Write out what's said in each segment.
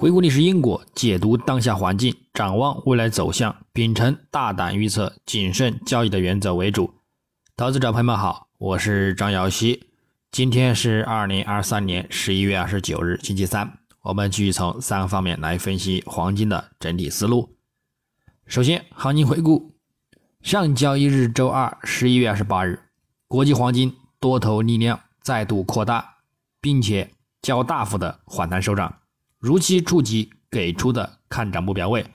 回顾历史因果，解读当下环境，展望未来走向，秉承大胆预测、谨慎交易的原则为主。投资者朋友们好，我是张瑶希。今天是二零二三年十一月二十九日，星期三。我们继续从三个方面来分析黄金的整体思路。首先，行情回顾：上交易日周二，十一月二十八日，国际黄金多头力量再度扩大，并且较大幅的反弹收涨。如期触及给出的看涨目标位，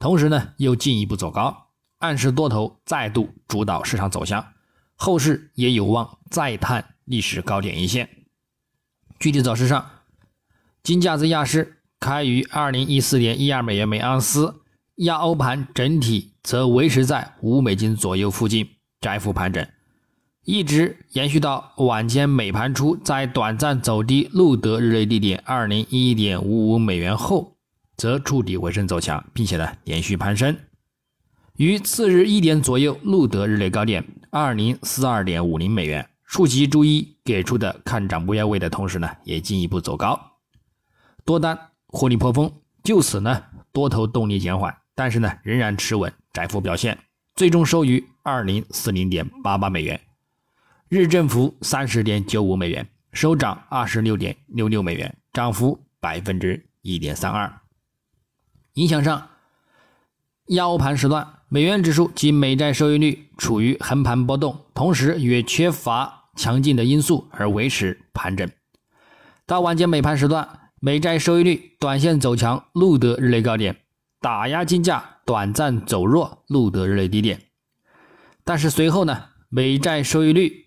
同时呢又进一步走高，暗示多头再度主导市场走向，后市也有望再探历史高点一线。具体走势上，金价在亚市开于二零一四年一二美元每盎司，亚欧盘整体则维持在五美金左右附近窄幅盘整。一直延续到晚间美盘初，在短暂走低路德日内低点二零一一点五五美元后，则触底回升走强，并且呢连续攀升。于次日一点左右，路德日内高点二零四二点五零美元，触及周一给出的看涨目标位的同时呢，也进一步走高，多单获利颇丰。就此呢，多头动力减缓，但是呢仍然持稳窄幅表现，最终收于二零四零点八八美元。日振幅三十点九五美元，收涨二十六点六六美元，涨幅百分之一点三二。影响上，亚欧盘时段，美元指数及美债收益率处于横盘波动，同时也缺乏强劲的因素而维持盘整。到晚间美盘时段，美债收益率短线走强，录得日内高点，打压金价短暂走弱，录得日内低点。但是随后呢，美债收益率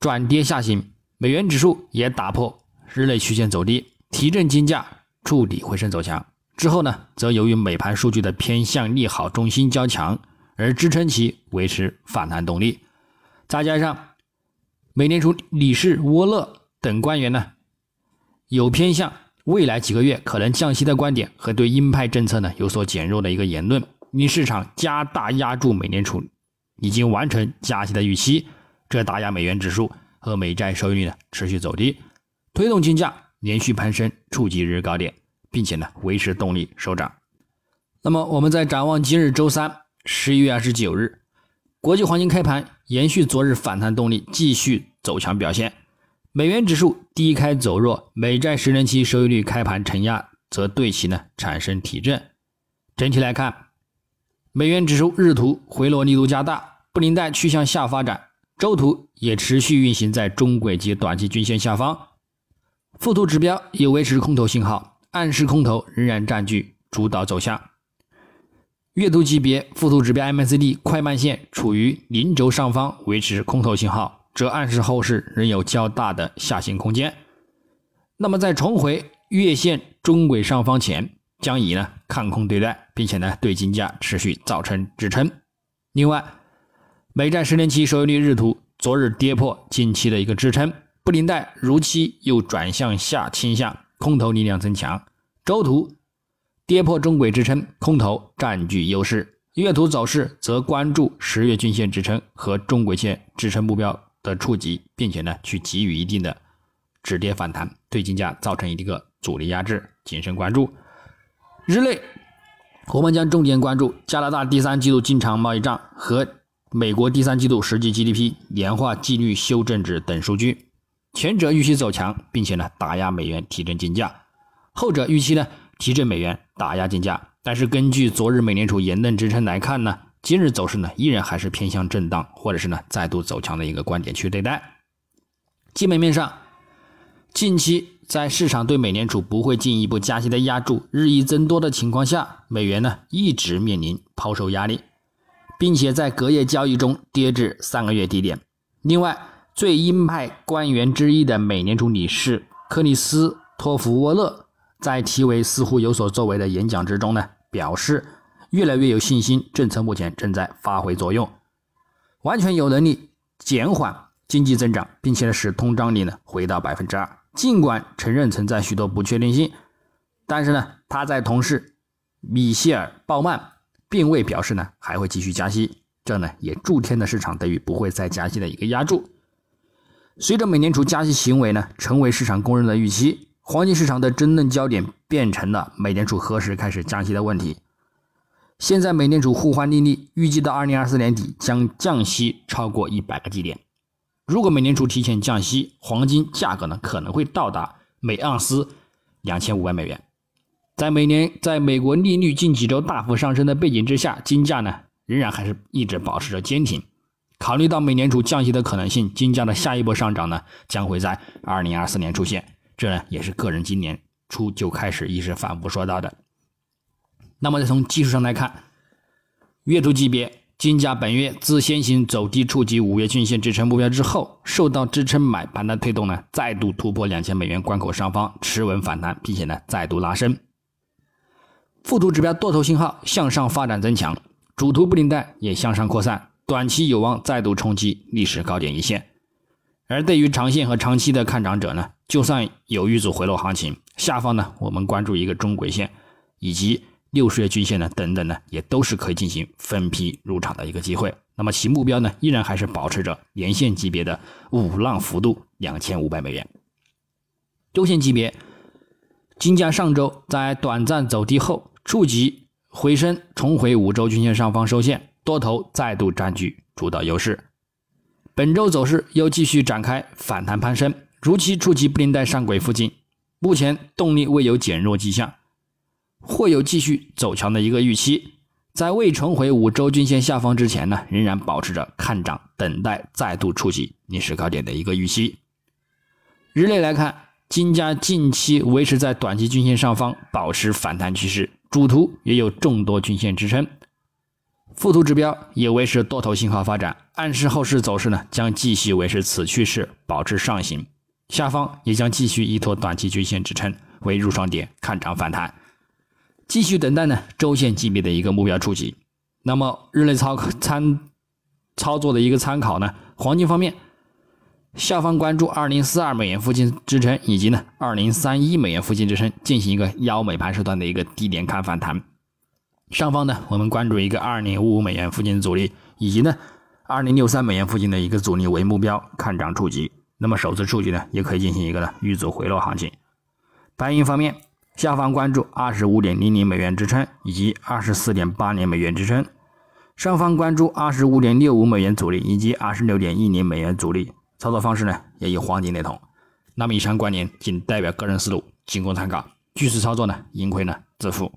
转跌下行，美元指数也打破日内曲线走低，提振金价触底回升走强。之后呢，则由于美盘数据的偏向利好中心较强，而支撑其维持反弹动力。再加上美联储理事沃勒等官员呢，有偏向未来几个月可能降息的观点和对鹰派政策呢有所减弱的一个言论，令市场加大压住美联储已经完成加息的预期。这打压美元指数和美债收益率呢持续走低，推动金价连续攀升，触及日高点，并且呢维持动力收涨。那么我们在展望今日周三十一月二十九日，国际黄金开盘延续昨日反弹动力，继续走强表现。美元指数低开走弱，美债十年期收益率开盘承压，则对其呢产生提振。整体来看，美元指数日图回落力度加大，布林带趋向下发展。周图也持续运行在中轨及短期均线下方，附图指标也维持空头信号，暗示空头仍然占据主导走向。月图级别附图指标 MACD 快慢线处于零轴上方，维持空头信号，则暗示后市仍有较大的下行空间。那么在重回月线中轨上方前，将以呢看空对待，并且呢对金价持续造成支撑。另外，美债十年期收益率日图昨日跌破近期的一个支撑，布林带如期又转向下倾向，空头力量增强。周图跌破中轨支撑，空头占据优势。月图走势则关注十月均线支撑和中轨线支撑目标的触及，并且呢去给予一定的止跌反弹，对金价造成一个阻力压制，谨慎关注。日内我们将重点关注加拿大第三季度经常贸易账和。美国第三季度实际 GDP 年化季率修正值等数据，前者预期走强，并且呢打压美元提振金价；后者预期呢提振美元打压金价。但是根据昨日美联储言论支撑来看呢，今日走势呢依然还是偏向震荡，或者是呢再度走强的一个观点去对待。基本面上，近期在市场对美联储不会进一步加息的压注日益增多的情况下，美元呢一直面临抛售压力。并且在隔夜交易中跌至三个月低点。另外，最鹰派官员之一的美联储理事克里斯托弗沃勒在题为“似乎有所作为”的演讲之中呢，表示越来越有信心，政策目前正在发挥作用，完全有能力减缓经济增长，并且呢使通胀率呢回到百分之二。尽管承认存在许多不确定性，但是呢，他在同事米歇尔鲍曼。并未表示呢还会继续加息，这呢也助添了市场对于不会再加息的一个压注。随着美联储加息行为呢成为市场公认的预期，黄金市场的争论焦点变成了美联储何时开始降息的问题。现在美联储互换利率预计到二零二四年底将降息超过一百个基点。如果美联储提前降息，黄金价格呢可能会到达每盎司两千五百美元。在每年在美国利率近几周大幅上升的背景之下，金价呢仍然还是一直保持着坚挺。考虑到美联储降息的可能性，金价的下一波上涨呢将会在二零二四年出现。这呢也是个人今年初就开始一直反复说到的。那么再从技术上来看，月度级别金价本月自先行走低触及五月均线支撑目标之后，受到支撑买盘的推动呢，再度突破两千美元关口上方，持稳反弹，并且呢再度拉升。附图指标多头信号向上发展增强，主图布林带也向上扩散，短期有望再度冲击历史高点一线。而对于长线和长期的看涨者呢，就算有遇阻回落行情，下方呢我们关注一个中轨线以及六十月均线呢等等呢，也都是可以进行分批入场的一个机会。那么其目标呢，依然还是保持着年线级别的五浪幅度两千五百美元。周线级别，金价上周在短暂走低后。触及回升，重回五周均线上方收线，多头再度占据主导优势。本周走势又继续展开反弹攀升，如期触及布林带上轨附近，目前动力未有减弱迹象，或有继续走强的一个预期。在未重回五周均线下方之前呢，仍然保持着看涨，等待再度触及历史高点的一个预期。日内来看，金价近期维持在短期均线上方，保持反弹趋势。主图也有众多均线支撑，附图指标也维持多头信号发展，暗示后市走势呢将继续维持此趋势，保持上行。下方也将继续依托短期均线支撑为入场点，看涨反弹，继续等待呢周线级别的一个目标触及。那么日内操参操作的一个参考呢，黄金方面。下方关注二零四二美元附近支撑，以及呢二零三一美元附近支撑，进行一个腰美盘时段的一个低点看反弹。上方呢，我们关注一个二零五五美元附近阻力，以及呢二零六三美元附近的一个阻力为目标，看涨触及。那么首次触及呢，也可以进行一个呢遇阻回落行情。白银方面，下方关注二十五点零零美元支撑，以及二十四点八零美元支撑。上方关注二十五点六五美元阻力，以及二十六点一零美元阻力。操作方式呢，也与黄金类同。那么以上观点仅代表个人思路，仅供参考。据此操作呢，盈亏呢自负。